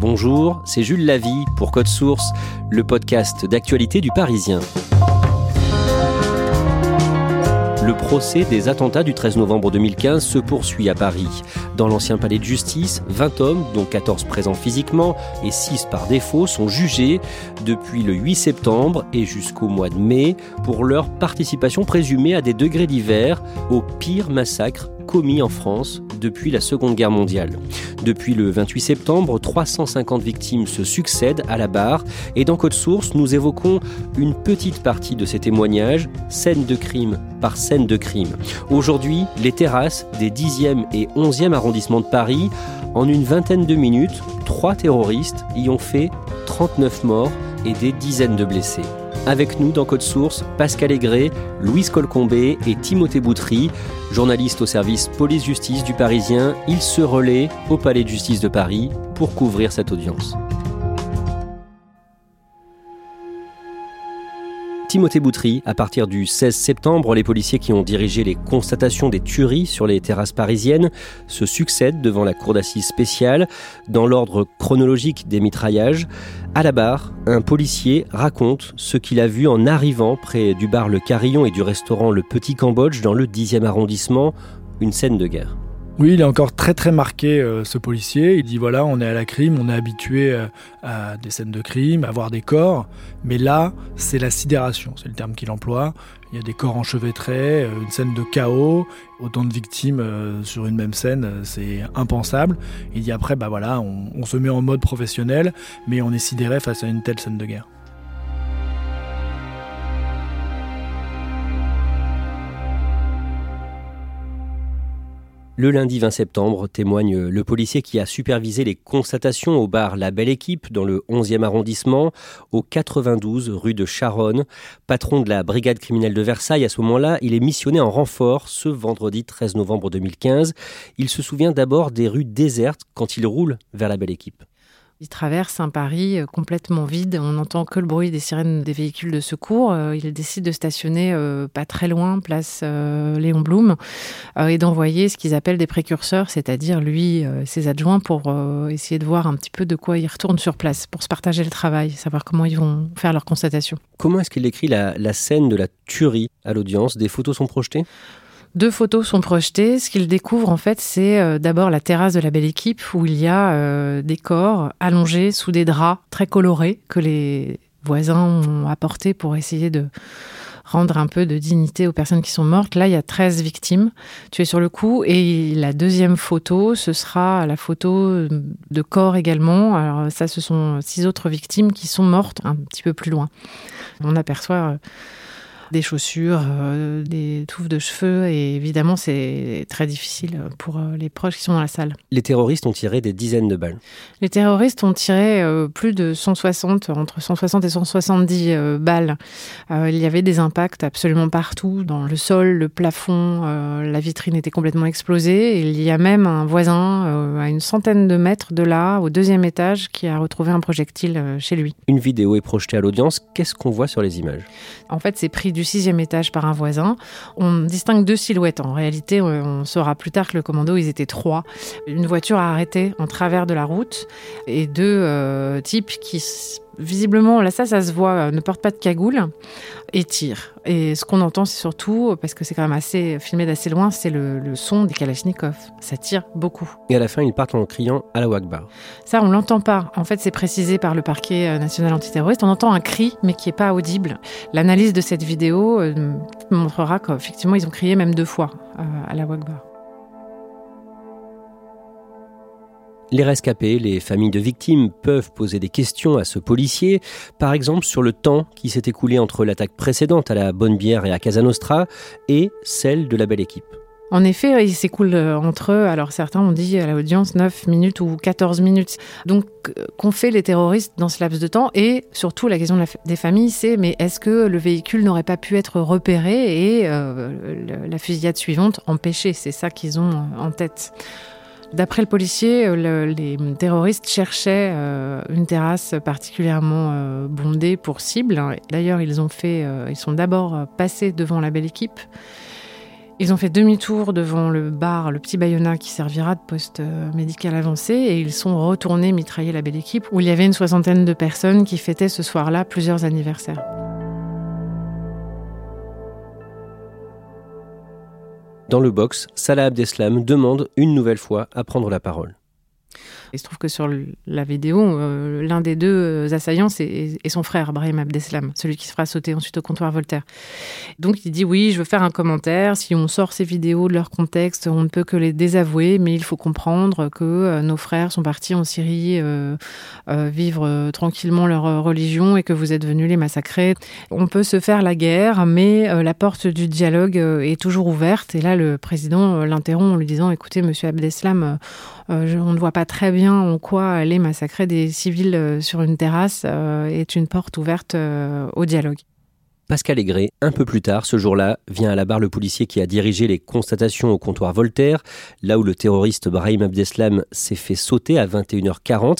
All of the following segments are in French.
Bonjour, c'est Jules Lavie pour Code Source, le podcast d'actualité du Parisien. Le procès des attentats du 13 novembre 2015 se poursuit à Paris. Dans l'ancien palais de justice, 20 hommes, dont 14 présents physiquement et 6 par défaut, sont jugés depuis le 8 septembre et jusqu'au mois de mai pour leur participation présumée à des degrés divers au pire massacre commis en France depuis la Seconde Guerre mondiale. Depuis le 28 septembre, 350 victimes se succèdent à la barre et dans Code Source, nous évoquons une petite partie de ces témoignages, scène de crime par scène de crime. Aujourd'hui, les terrasses des 10e et 11e arrondissements de Paris, en une vingtaine de minutes, trois terroristes y ont fait 39 morts et des dizaines de blessés. Avec nous dans Code Source, Pascal Aigret, Louise Colcombé et Timothée Boutry, journalistes au service police-justice du Parisien. Ils se relaient au Palais de justice de Paris pour couvrir cette audience. Timothée Boutry, à partir du 16 septembre, les policiers qui ont dirigé les constatations des tueries sur les terrasses parisiennes se succèdent devant la cour d'assises spéciale dans l'ordre chronologique des mitraillages. À la barre, un policier raconte ce qu'il a vu en arrivant près du bar Le Carillon et du restaurant Le Petit Cambodge dans le 10e arrondissement, une scène de guerre. Oui, il est encore très très marqué euh, ce policier. Il dit voilà, on est à la crime, on est habitué euh, à des scènes de crime, à voir des corps, mais là, c'est la sidération, c'est le terme qu'il emploie. Il y a des corps enchevêtrés, euh, une scène de chaos, autant de victimes sur une même scène, c'est impensable. Il dit après, bah voilà, on, on se met en mode professionnel, mais on est sidéré face à une telle scène de guerre. Le lundi 20 septembre, témoigne le policier qui a supervisé les constatations au bar La Belle Équipe dans le 11e arrondissement, au 92 rue de Charonne. Patron de la brigade criminelle de Versailles, à ce moment-là, il est missionné en renfort ce vendredi 13 novembre 2015. Il se souvient d'abord des rues désertes quand il roule vers La Belle Équipe. Il traverse un Paris euh, complètement vide. On n'entend que le bruit des sirènes des véhicules de secours. Euh, il décide de stationner euh, pas très loin, place Léon Blum, et d'envoyer ce qu'ils appellent des précurseurs, c'est-à-dire lui, ses adjoints, pour essayer de voir un petit peu de quoi ils retournent sur place, pour se partager le travail, savoir comment ils vont faire leur constatation. Comment est-ce qu'il écrit la, la scène de la tuerie à l'audience? Des photos sont projetées? Deux photos sont projetées. Ce qu'il découvre, en fait, c'est euh, d'abord la terrasse de la belle équipe où il y a euh, des corps allongés sous des draps très colorés que les voisins ont apportés pour essayer de rendre un peu de dignité aux personnes qui sont mortes. Là, il y a 13 victimes tuées sur le coup. Et la deuxième photo, ce sera la photo de corps également. Alors ça, ce sont six autres victimes qui sont mortes un petit peu plus loin. On aperçoit euh, des chaussures, euh, des touffes de cheveux. Et évidemment, c'est très difficile pour euh, les proches qui sont dans la salle. Les terroristes ont tiré des dizaines de balles. Les terroristes ont tiré euh, plus de 160, entre 160 et 170 balles. il y avait des impacts absolument partout, dans le sol, le plafond, la vitrine était complètement explosée. il y a même un voisin à une centaine de mètres de là, au deuxième étage, qui a retrouvé un projectile chez lui. Une vidéo est projetée à l'audience. Qu'est-ce qu'on voit sur les images? En fait, c'est pris du sixième étage par un voisin. On distingue deux silhouettes. En réalité, on saura plus tard que le commando, ils étaient trois. Une voiture a arrêté en travers de la route et deux euh, types qui visiblement, là ça, ça se voit, euh, ne portent pas de cagoule et tirent. Et ce qu'on entend, c'est surtout, parce que c'est quand même assez filmé d'assez loin, c'est le, son des Kalachnikov. Ça tire beaucoup. Et à la fin, ils partent en criant à la Wakbar. Ça, on l'entend pas. En fait, c'est précisé par le parquet euh, national antiterroriste. On entend un cri, mais qui est pas audible. L'analyse de cette vidéo euh, montrera qu'effectivement, ils ont crié même deux fois à la Wakbar. Les rescapés, les familles de victimes peuvent poser des questions à ce policier, par exemple sur le temps qui s'est écoulé entre l'attaque précédente à la Bonne Bière et à Casa Nostra et celle de la Belle Équipe. En effet, il s'écoule euh, entre eux, alors certains ont dit à l'audience 9 minutes ou 14 minutes. Donc, euh, qu'ont fait les terroristes dans ce laps de temps? Et surtout, la question des familles, c'est mais est-ce que le véhicule n'aurait pas pu être repéré et euh, la fusillade suivante empêchée? C'est ça qu'ils ont en tête. D'après le policier, les terroristes cherchaient une terrasse particulièrement bondée pour cible. D'ailleurs, ils ont fait, ils sont d'abord passés devant la belle équipe. Ils ont fait demi-tour devant le bar, le petit Bayona qui servira de poste euh, médical avancé, et ils sont retournés mitrailler la belle équipe où il y avait une soixantaine de personnes qui fêtaient ce soir-là plusieurs anniversaires. Dans le box, Salah Abdeslam demande une nouvelle fois à prendre la parole. Il se trouve que sur la vidéo, euh, l'un des deux euh, assaillants, c'est son frère, Brahim Abdeslam, celui qui se fera sauter ensuite au comptoir Voltaire. Donc il dit oui, je veux faire un commentaire. Si on sort ces vidéos de leur contexte, on ne peut que les désavouer, mais il faut comprendre que euh, nos frères sont partis en Syrie vivre tranquillement leur religion et que vous êtes venus les massacrer. On peut se faire la guerre, mais la porte du dialogue est toujours ouverte. Et là, le président l'interrompt en lui disant écoutez, monsieur Abdeslam, on ne voit pas très bien en quoi aller massacrer des civils euh, sur une terrasse euh, est une porte ouverte euh, au dialogue. Pascal Aigret, un peu plus tard, ce jour-là, vient à la barre le policier qui a dirigé les constatations au comptoir Voltaire, là où le terroriste Brahim Abdeslam s'est fait sauter à 21h40,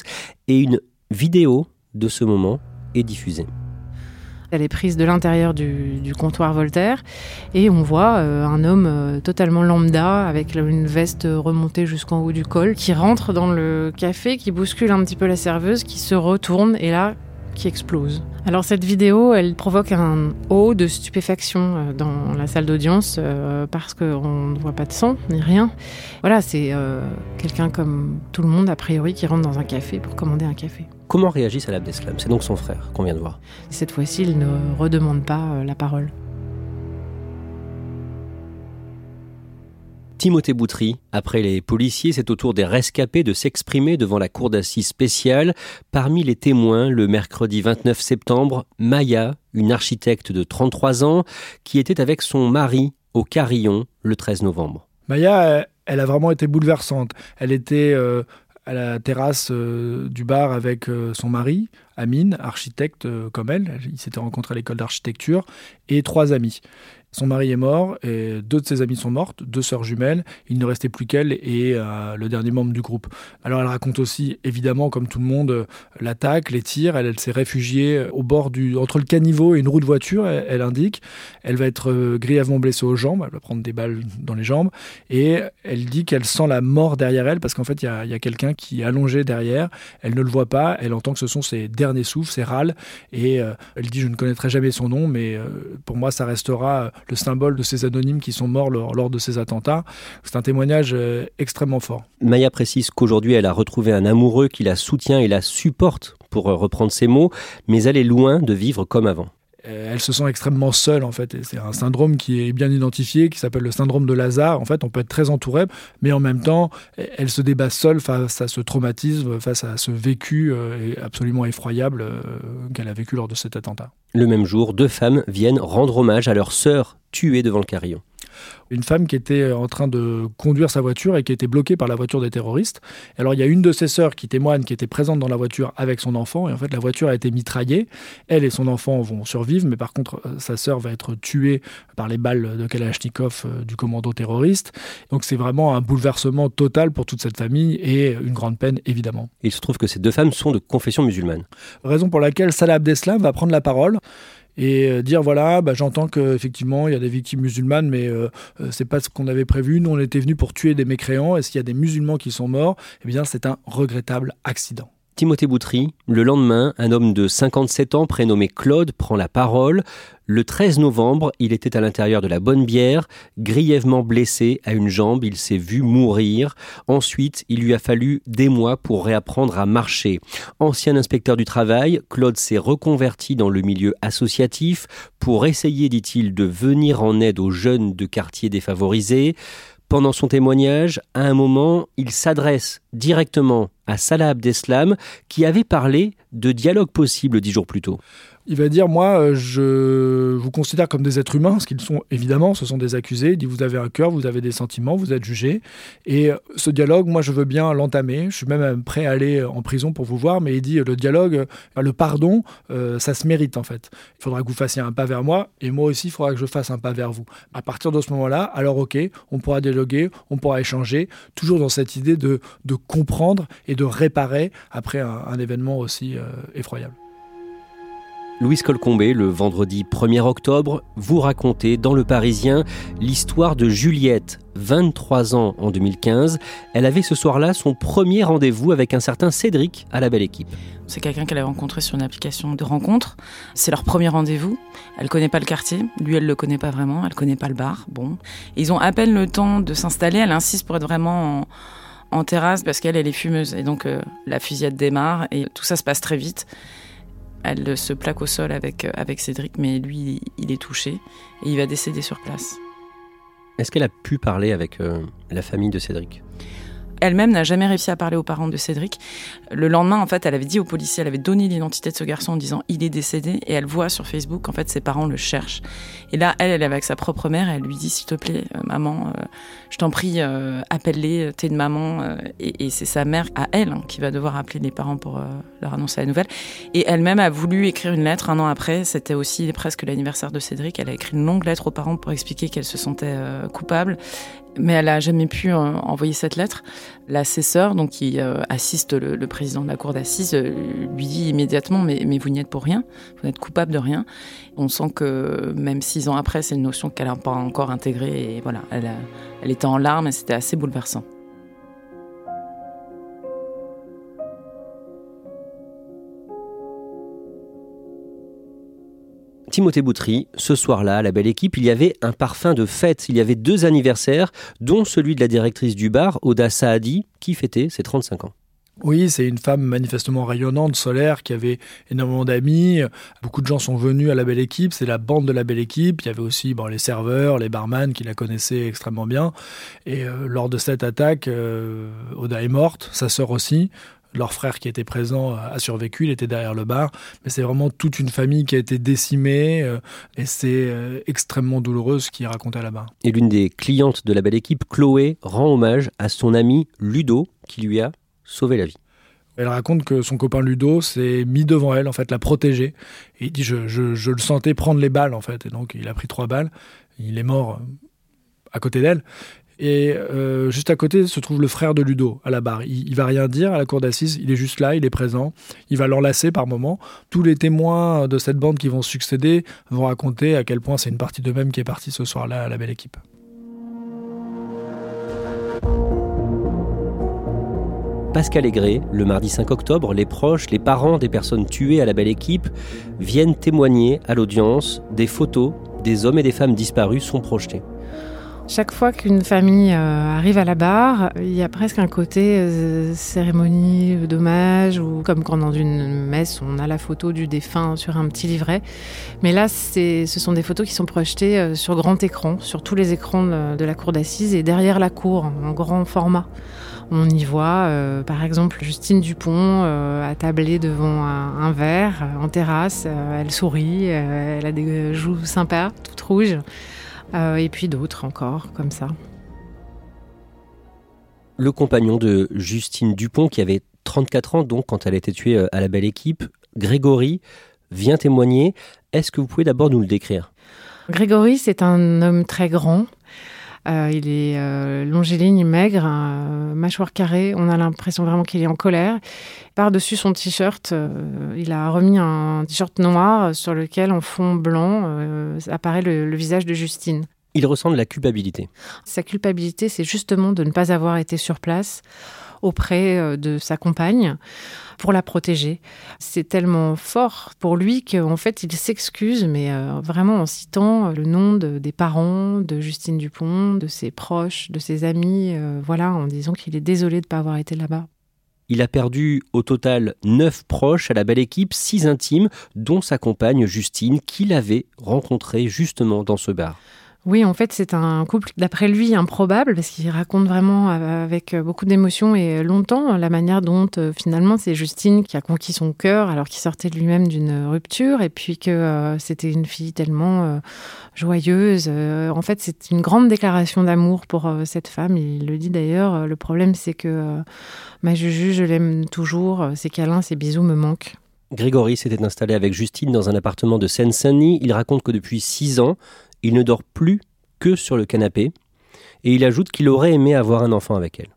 et une vidéo de ce moment est diffusée. Elle est prise de l'intérieur du, comptoir Voltaire et on voit euh, un homme euh, totalement lambda avec une veste remontée jusqu'en haut du col qui rentre dans le café, qui bouscule un petit peu la serveuse, qui se retourne et là qui explose. Alors cette vidéo, elle provoque un haut de stupéfaction euh, dans la salle d'audience parce qu'on ne voit pas de sang ni rien. Voilà, c'est quelqu'un comme tout le monde a priori qui rentre dans un café pour commander un café. Comment réagit Salah Abdeslam? C'est donc son frère qu'on vient de voir. Cette fois-ci, il ne redemande pas euh, la parole. Timothée Boutry, après les policiers, c'est au tour des rescapés de s'exprimer devant la cour d'assises spéciale. Parmi les témoins, le mercredi 29 septembre, Maya, une architecte de 33 ans, qui était avec son mari au Carillon le 13 novembre. Maya, elle a vraiment été bouleversante. Elle était euh, à la terrasse euh, du bar avec euh, son mari, Amine, architecte comme elle. Ils s'étaient rencontrés à l'école d'architecture et trois amis. Son mari est mort et deux de ses amies sont mortes, deux sœurs jumelles. Il ne restait plus qu'elle et euh, le dernier membre du groupe. Alors elle raconte aussi, évidemment, comme tout le monde, euh, l'attaque, les tirs. Elle, s'est réfugiée au bord du, entre le caniveau et une roue de voiture. Elle, indique. Elle va être euh, grièvement blessée aux jambes. Elle va prendre des balles dans les jambes et elle dit qu'elle sent la mort derrière elle parce qu'en fait il y a, quelqu'un qui est allongé derrière. Elle ne le voit pas. Elle entend que ce sont ses derniers souffles, ses râles. Et elle dit je ne connaîtrai jamais son nom, mais pour moi ça restera le symbole de ces anonymes qui sont morts lors, de ces attentats. C'est un témoignage euh, extrêmement fort. Maya précise qu'aujourd'hui, elle a retrouvé un amoureux qui la soutient et la supporte, pour euh, reprendre ses mots, mais elle est loin de vivre comme avant. Euh, elle se sent extrêmement seule en fait. C'est un syndrome qui est bien identifié, qui s'appelle le syndrome de Lazare. En fait, on peut être très entouré, mais en même temps, elle se débat seule face à ce traumatisme, face à ce vécu euh, absolument effroyable euh, qu'elle a vécu lors de cet attentat. Le même jour, deux femmes viennent rendre hommage à leur sœur tuée devant le carillon une femme qui était en train de conduire sa voiture et qui était bloquée par la voiture des terroristes. Alors il y a une de ses sœurs qui témoigne, qui était présente dans la voiture avec son enfant, et en fait la voiture a été mitraillée. Elle et son enfant vont survivre, mais par contre euh, sa sœur va être tuée par les balles de Kalachnikov euh, du commando terroriste. Donc c'est vraiment un bouleversement total pour toute cette famille et une grande peine évidemment. Il se trouve que ces deux femmes sont de confession musulmane. Raison pour laquelle Salah Abdeslam va prendre la parole et euh, dire voilà, bah, j'entends qu'effectivement il y a des victimes musulmanes, mais euh, euh, c'est pas ce qu'on avait prévu. Nous, on était venus pour tuer des mécréants. Est-ce qu'il y a des musulmans qui sont morts? Eh bien, c'est un regrettable accident. Timothée Boutry, le lendemain, un homme de 57 ans prénommé Claude prend la parole. Le 13 novembre, il était à l'intérieur de la bonne bière, grièvement blessé à une jambe, il s'est vu mourir. Ensuite, il lui a fallu des mois pour réapprendre à marcher. Ancien inspecteur du travail, Claude s'est reconverti dans le milieu associatif pour essayer, dit-il, de venir en aide aux jeunes de quartiers défavorisés. Pendant son témoignage, à un moment, il s'adresse directement à Salah Abdeslam, qui avait parlé de dialogue possible dix jours plus tôt. Il va dire moi euh, je vous considère comme des êtres humains, ce qu'ils sont évidemment, ce sont des accusés. Il dit vous avez un cœur, vous avez des sentiments, vous êtes jugés. Et euh, ce dialogue, moi je veux bien l'entamer. Je suis même prêt à aller en prison pour vous voir, mais il dit le dialogue, le pardon, ça se mérite en fait. Il faudra que vous fassiez un pas vers moi et moi aussi il faudra que je fasse un pas vers vous. À partir de ce moment-là, alors ok, on pourra dialoguer, on pourra échanger, toujours dans cette idée de, de comprendre et de réparer après un, événement aussi effroyable. Louise Colcombé, le vendredi 1er octobre, vous racontez dans Le Parisien l'histoire de Juliette, 23 ans en 2015. Elle avait ce soir-là son premier rendez-vous avec un certain Cédric à la belle équipe. C'est quelqu'un qu'elle avait rencontré sur une application de rencontre. C'est leur premier rendez-vous. Elle connaît pas le quartier. Lui, elle le connaît pas vraiment. Elle connaît pas le bar. Bon. ils ont à peine le temps de s'installer. Elle insiste pour être vraiment en, terrasse parce qu'elle, elle est fumeuse. Et donc, euh, la fusillade démarre et tout ça se passe très vite. Elle se plaque au sol avec, euh, avec Cédric, mais lui, il est touché et il va décéder sur place. Est-ce qu'elle a pu parler avec euh, la famille de Cédric? Elle-même n'a jamais réussi à parler aux parents de Cédric. Le lendemain, en fait, elle avait dit aux policiers, elle avait donné l'identité de ce garçon en disant il est décédé, et elle voit sur Facebook en fait ses parents le cherchent. Et là, elle, elle est avec sa propre mère, et elle lui dit s'il te plaît, euh, maman, euh, je t'en prie, euh, appelle-les, t'es une maman, et, c'est sa mère à elle hein, qui va devoir appeler les parents pour leur annoncer la nouvelle. Et elle-même a voulu écrire une lettre un an après. C'était aussi presque l'anniversaire de Cédric. Elle a écrit une longue lettre aux parents pour expliquer qu'elle se sentait coupable mais elle n'a jamais pu euh, envoyer cette lettre. L'assesseur, donc qui euh, assiste le, président de la cour d'assises, euh, lui dit immédiatement mais, vous n'y êtes pour rien, vous n'êtes coupable de rien. On sent que même six ans après, c'est une notion qu'elle n'a pas encore intégrée et voilà, elle, elle était en larmes et c'était assez bouleversant. Timothée Boutry, ce soir-là, à la belle équipe, il y avait un parfum de fête. Il y avait deux anniversaires, dont celui de la directrice du bar, Oda Saadi, qui fêtait ses 35 ans. Oui, c'est une femme manifestement rayonnante, solaire, qui avait énormément d'amis. Beaucoup de gens sont venus à la belle équipe. C'est la bande de la belle équipe. Il y avait aussi les serveurs, les barman qui la connaissaient extrêmement bien. Et euh, lors de cette attaque, euh, Oda est morte, sa sœur aussi. Leur frère qui était présent a survécu, il était derrière le bar. Mais c'est vraiment toute une famille qui a été décimée euh, et c'est euh, extrêmement douloureux ce qu'il racontait là-bas. Et l'une des clientes de la belle équipe, Chloé, rend hommage à son ami Ludo qui lui a sauvé la vie. Elle raconte que son copain Ludo s'est mis devant elle, en fait, l'a protégée. Et il dit je, je, le sentais prendre les balles, en fait. Et donc, il a pris trois balles. Il est mort euh, à côté d'elle. Et euh, juste à côté se trouve le frère de Ludo à la barre. Il, il va rien dire à la cour d'assises, il est juste là, il est présent. Il va l'enlacer par moment. Tous les témoins de cette bande qui vont succéder vont raconter à quel point c'est une partie d'eux-mêmes qui est partie ce soir-là à la belle équipe. Pascal Aigret, le mardi 5 octobre, les proches, les parents des personnes tuées à la belle équipe viennent témoigner à l'audience. Des photos des hommes et des femmes disparus sont projetées. Chaque fois qu'une famille euh, arrive à la barre, il y a presque un côté euh, cérémonie d'hommage ou comme quand dans une messe on a la photo du défunt sur un petit livret. Mais là, ce sont des photos qui sont projetées euh, sur grand écran, sur tous les écrans de, la cour d'assises et derrière la cour en grand format. On y voit, par exemple, Justine Dupont attablée devant un verre en terrasse. elle sourit, elle a des joues sympas, toutes rouges. Euh, et puis d'autres encore, comme ça. Le compagnon de Justine Dupont, qui avait 34 ans donc quand elle a été tuée euh, à la belle équipe, Grégory, vient témoigner. Est-ce que vous pouvez d'abord nous le décrire? Grégory, c'est un homme très grand, il est euh, longiligne, maigre, mâchoire carrée. On a l'impression vraiment qu'il est en colère. Par-dessus son t-shirt, euh, il a remis un t-shirt noir sur lequel, en fond blanc, apparaît le, visage de Justine. Il ressent de la culpabilité. Sa culpabilité, c'est justement de ne pas avoir été sur place auprès de sa compagne pour la protéger. C'est tellement fort pour lui qu'en fait, il s'excuse, mais euh, vraiment en citant le nom des parents, de Justine Dupont, de ses proches, de ses amis, euh, voilà, en disant qu'il est désolé de ne pas avoir été là-bas. Il a perdu au total neuf proches à la belle équipe, six intimes, dont sa compagne Justine, qu'il avait rencontrée justement dans ce bar. Oui, en fait, c'est un couple, d'après lui, improbable, parce qu'il raconte vraiment avec beaucoup d'émotion et longtemps la manière dont, euh, finalement, c'est Justine qui a conquis son cœur, alors qu'il sortait lui-même d'une rupture, et puis que euh, c'était une fille tellement euh, joyeuse. en fait, c'est une grande déclaration d'amour pour cette femme. Il le dit d'ailleurs. Le problème, c'est que ma Juju, je l'aime toujours. Ses câlins, ses bisous me manquent. Grégory s'était installé avec Justine dans un appartement de Seine-Saint-Denis. Il raconte que depuis six ans, il ne dort plus que sur le canapé. Et il ajoute qu'il aurait aimé avoir un enfant avec elle.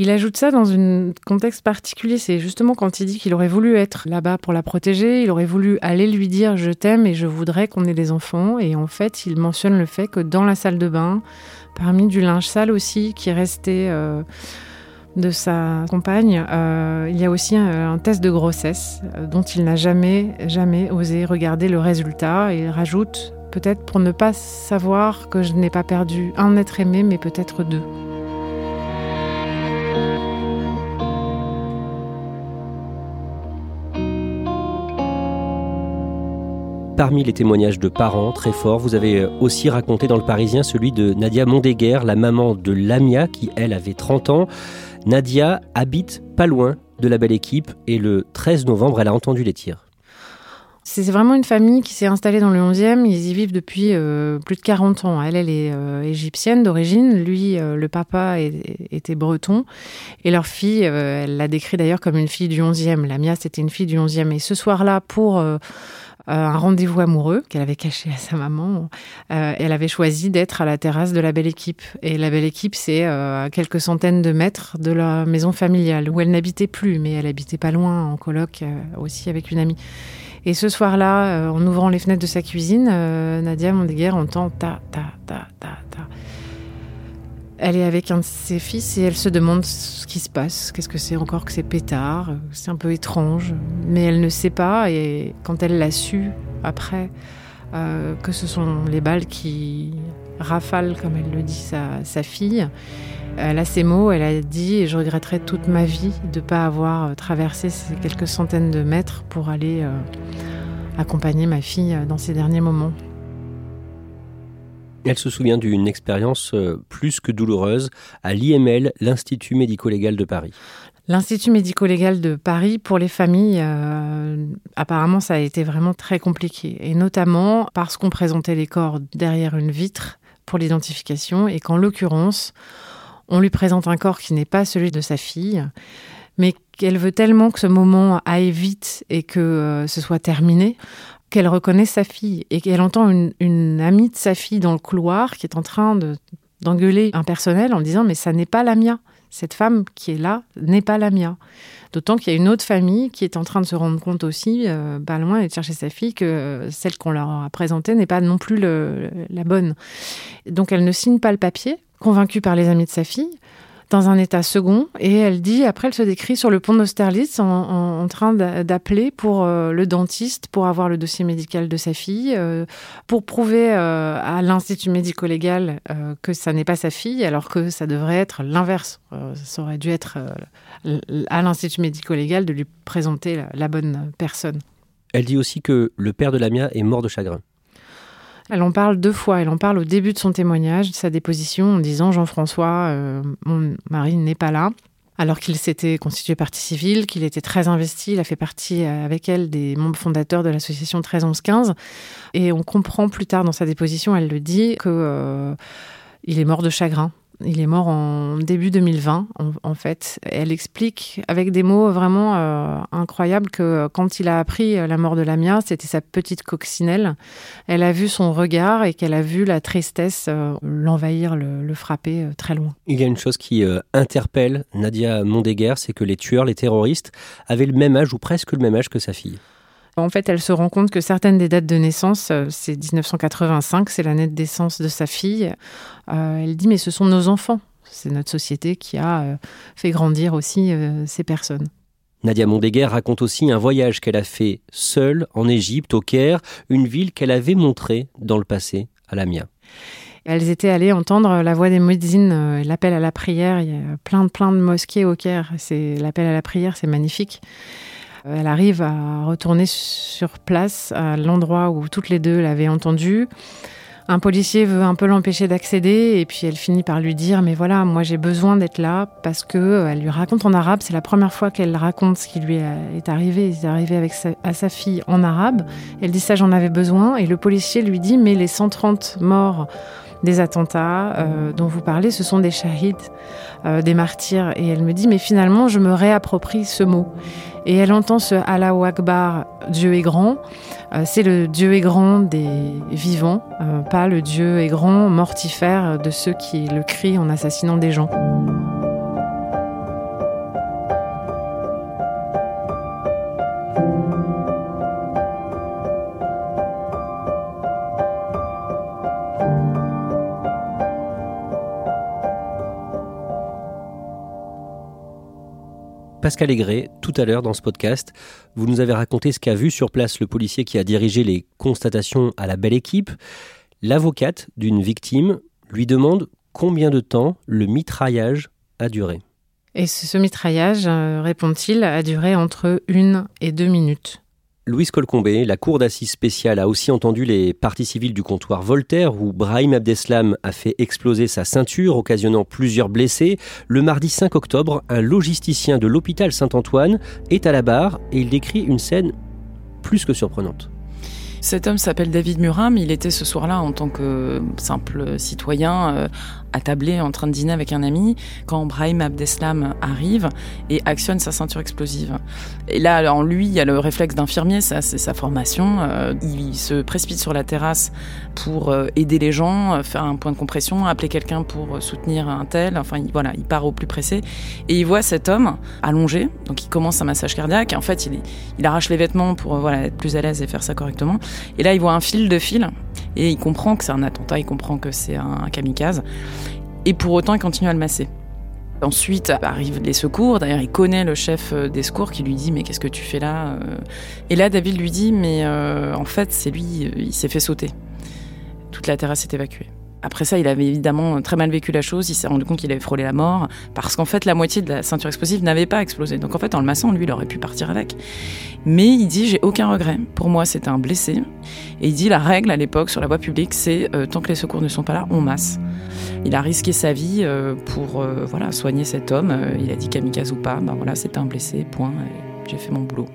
Il ajoute ça dans un contexte particulier. C'est justement quand il dit qu'il aurait voulu être là-bas pour la protéger, il aurait voulu aller lui dire je t'aime et je voudrais qu'on ait des enfants. Et en fait, il mentionne le fait que dans la salle de bain, parmi du linge sale aussi qui restait euh, de sa compagne, euh, il y a aussi un, test de grossesse euh, dont il n'a jamais, jamais osé regarder le résultat. Et il rajoute peut-être pour ne pas savoir que je n'ai pas perdu un être aimé, mais peut-être deux. Parmi les témoignages de parents très forts, vous avez aussi raconté dans le Parisien celui de Nadia Mondéguer, la maman de Lamia, qui elle avait 30 ans. Nadia habite pas loin de la belle équipe et le 13 novembre, elle a entendu les tirs. C'est vraiment une famille qui s'est installée dans le 11e. Ils y vivent depuis euh, plus de 40 ans. Elle, elle est euh, égyptienne d'origine. Lui, euh, le papa était breton. Et leur fille, elle l'a décrit d'ailleurs comme une fille du 11e. La Mia, c'était une fille du 11e. Et ce soir-là, pour un rendez-vous amoureux qu'elle avait caché à sa maman, elle avait choisi d'être à la terrasse de la Belle Équipe. Et la Belle Équipe, c'est à quelques centaines de mètres de la maison familiale, où elle n'habitait plus, mais elle habitait pas loin, en colloque, aussi avec une amie. Et ce soir-là, euh, en ouvrant les fenêtres de sa cuisine, euh, Nadia Mondéguer entend ta, ta, ta, ta, ta. Elle est avec un de ses fils et elle se demande ce qui se passe. Qu'est-ce que c'est encore que ces pétards? C'est un peu étrange, mais elle ne sait pas. Et quand elle l'a su après, euh, que ce sont les balles qui rafalent, comme elle le dit, sa, sa fille, elle a ces mots, elle a dit Je regretterai toute ma vie de ne pas avoir traversé ces quelques centaines de mètres pour aller accompagner ma fille euh, dans ces derniers moments. Elle se souvient d'une expérience plus que douloureuse à l'IML, l'Institut médico-légal de Paris. L'Institut médico-légal de Paris, pour les familles, apparemment, ça a été vraiment très compliqué. Et notamment parce qu'on présentait les corps derrière une vitre pour l'identification et qu'en l'occurrence, on lui présente un corps qui n'est pas celui de sa fille, mais qu'elle veut tellement que ce moment aille vite et que euh, ce soit terminé qu'elle reconnaît sa fille et qu'elle entend une, amie de sa fille dans le couloir qui est en train d'engueuler un personnel en disant mais ça n'est pas la mienne. Cette femme qui est là n'est pas la mienne. D'autant qu'il y a une autre famille qui est en train de se rendre compte aussi, euh, pas loin, et de chercher sa fille, que euh, celle qu'on leur a présentée n'est pas non plus la bonne. Donc elle ne signe pas le papier, convaincue par les amis de sa fille, dans un état second. Et elle dit, après, elle se décrit sur le pont d'Austerlitz en, train d'appeler pour euh, le dentiste pour avoir le dossier médical de sa fille, euh, pour prouver euh, à l'Institut médico-légal que ça n'est pas sa fille, alors que ça devrait être l'inverse. ça aurait dû être à l'Institut médico-légal de lui présenter la bonne personne. Elle dit aussi que le père de Lamia est mort de chagrin. Elle en parle deux fois. Elle en parle au début de son témoignage, de sa déposition, en disant Jean-François, euh, mon mari n'est pas là. Alors qu'il s'était constitué partie civile, qu'il était très investi, il a fait partie euh, avec elle des membres fondateurs de l'association 13-11-15. Et on comprend plus tard dans sa déposition, elle le dit, que euh, il est mort de chagrin il est mort en début 2020, en, fait. Elle explique avec des mots vraiment euh, incroyables que quand il a appris la mort de Lamia, c'était sa petite coccinelle. Elle a vu son regard et qu'elle a vu la tristesse euh, l'envahir, le, frapper euh, très loin. Il y a une chose qui interpelle Nadia Mondéguer, c'est que les tueurs, les terroristes, avaient le même âge ou presque le même âge que sa fille. En fait, elle se rend compte que certaines des dates de naissance, euh, c'est 1985, c'est l'année de naissance de sa fille. Euh, elle dit, mais ce sont nos enfants. C'est notre société qui a euh, fait grandir aussi ces personnes. Nadia Mondéguer raconte aussi un voyage qu'elle a fait seule en Égypte, au Caire, une ville qu'elle avait montrée dans le passé à Lamia. Elles étaient allées entendre la voix des muezzins, l'appel à la prière. Il y a plein de, plein de mosquées au Caire. C'est l'appel à la prière, c'est magnifique. Elle arrive à retourner sur place, à l'endroit où toutes les deux l'avaient entendu. Un policier veut un peu l'empêcher d'accéder et puis elle finit par lui dire mais voilà moi j'ai besoin d'être là parce que euh, elle lui raconte en arabe. C'est la première fois qu'elle raconte ce qui lui est arrivé. C'est arrivé avec à sa fille en arabe. Elle dit ça j'en avais besoin. Et le policier lui dit mais les 130 morts des attentats euh, dont vous parlez, ce sont des shahids, euh, des martyrs. Et elle me dit, mais finalement, je me réapproprie ce mot. Et elle entend ce Allahu Akbar, Dieu est grand. Euh, c'est le Dieu est grand des vivants, pas le Dieu est grand mortifère de ceux qui le crient en assassinant des gens. Pascal Aigret, tout à l'heure dans ce podcast, vous nous avez raconté ce qu'a vu sur place le policier qui a dirigé les constatations à la belle équipe. L'avocate d'une victime lui demande combien de temps le mitraillage a duré. Et ce, mitraillage, euh, répond-il, a duré entre une et deux minutes. Louise Colcombé, la cour d'assises spéciale a aussi entendu les parties civiles du comptoir Voltaire où Brahim Abdeslam a fait exploser sa ceinture, occasionnant plusieurs blessés. Le mardi 5 octobre, un logisticien de l'hôpital Saint-Antoine est à la barre et il décrit une scène plus que surprenante. Cet homme s'appelle David Muram. Il était ce soir-là en tant que simple citoyen euh, attablé en train de dîner avec un ami quand Brahim Abdeslam arrive et actionne sa ceinture explosive. Et là, en lui, il y a le réflexe d'infirmier, ça c'est sa formation. Euh, il se précipite sur la terrasse pour euh, aider les gens, faire un point de compression, appeler quelqu'un pour soutenir un tel. Enfin, voilà, il part au plus pressé et il voit cet homme allongé. Donc, il commence un massage cardiaque. En fait, il, il arrache les vêtements pour voilà être plus à l'aise et faire ça correctement. Et là, il voit un fil de fil et il comprend que c'est un attentat, il comprend que c'est un kamikaze. Et pour autant, il continue à le masser. Ensuite arrivent les secours. D'ailleurs, il connaît le chef euh, des secours qui lui dit Mais qu'est-ce que tu fais là euh? Et là, David lui dit Mais euh, en fait, c'est lui, il s'est fait sauter. Toute la terrasse est évacuée. Après ça, il avait évidemment très mal vécu la chose. Il s'est rendu compte qu'il avait frôlé la mort parce qu'en fait, la moitié de la ceinture explosive n'avait pas explosé. Donc en fait, en le massant, lui, il aurait pu partir avec. Mais il dit j'ai aucun regret. Pour moi, c'était un blessé. Et il dit la règle à l'époque sur la voie publique, c'est euh, tant que les secours ne sont pas là, on masse. Il a risqué sa vie euh, pour euh, voilà soigner cet homme. il a dit kamikaze ou pas, ben voilà, c'était un blessé. Point. J'ai fait mon boulot.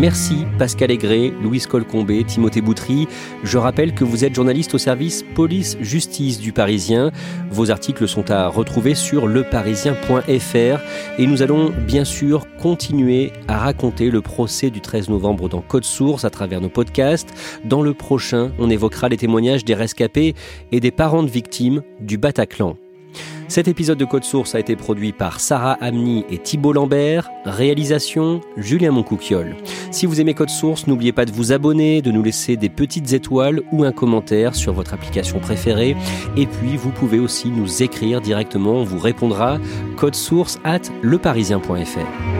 Merci Pascal Aigret, Louise Colcombé, Timothée Boutry. Je rappelle que vous êtes journaliste au service police-justice du Parisien. Vos articles sont à retrouver sur leparisien.fr et nous allons bien sûr continuer à raconter le procès du 13 novembre dans Code Source à travers nos podcasts. Dans le prochain, on évoquera les témoignages des rescapés et des parents de victimes du Bataclan. Cet épisode de Code Source a été produit par Sarah Amni et Thibault Lambert. Réalisation Julien Moncouquiole. Si vous aimez Code Source, n'oubliez pas de vous abonner, de nous laisser des petites étoiles ou un commentaire sur votre application préférée. Et puis, vous pouvez aussi nous écrire directement. On vous répondra. Code Source at leparisien.fr.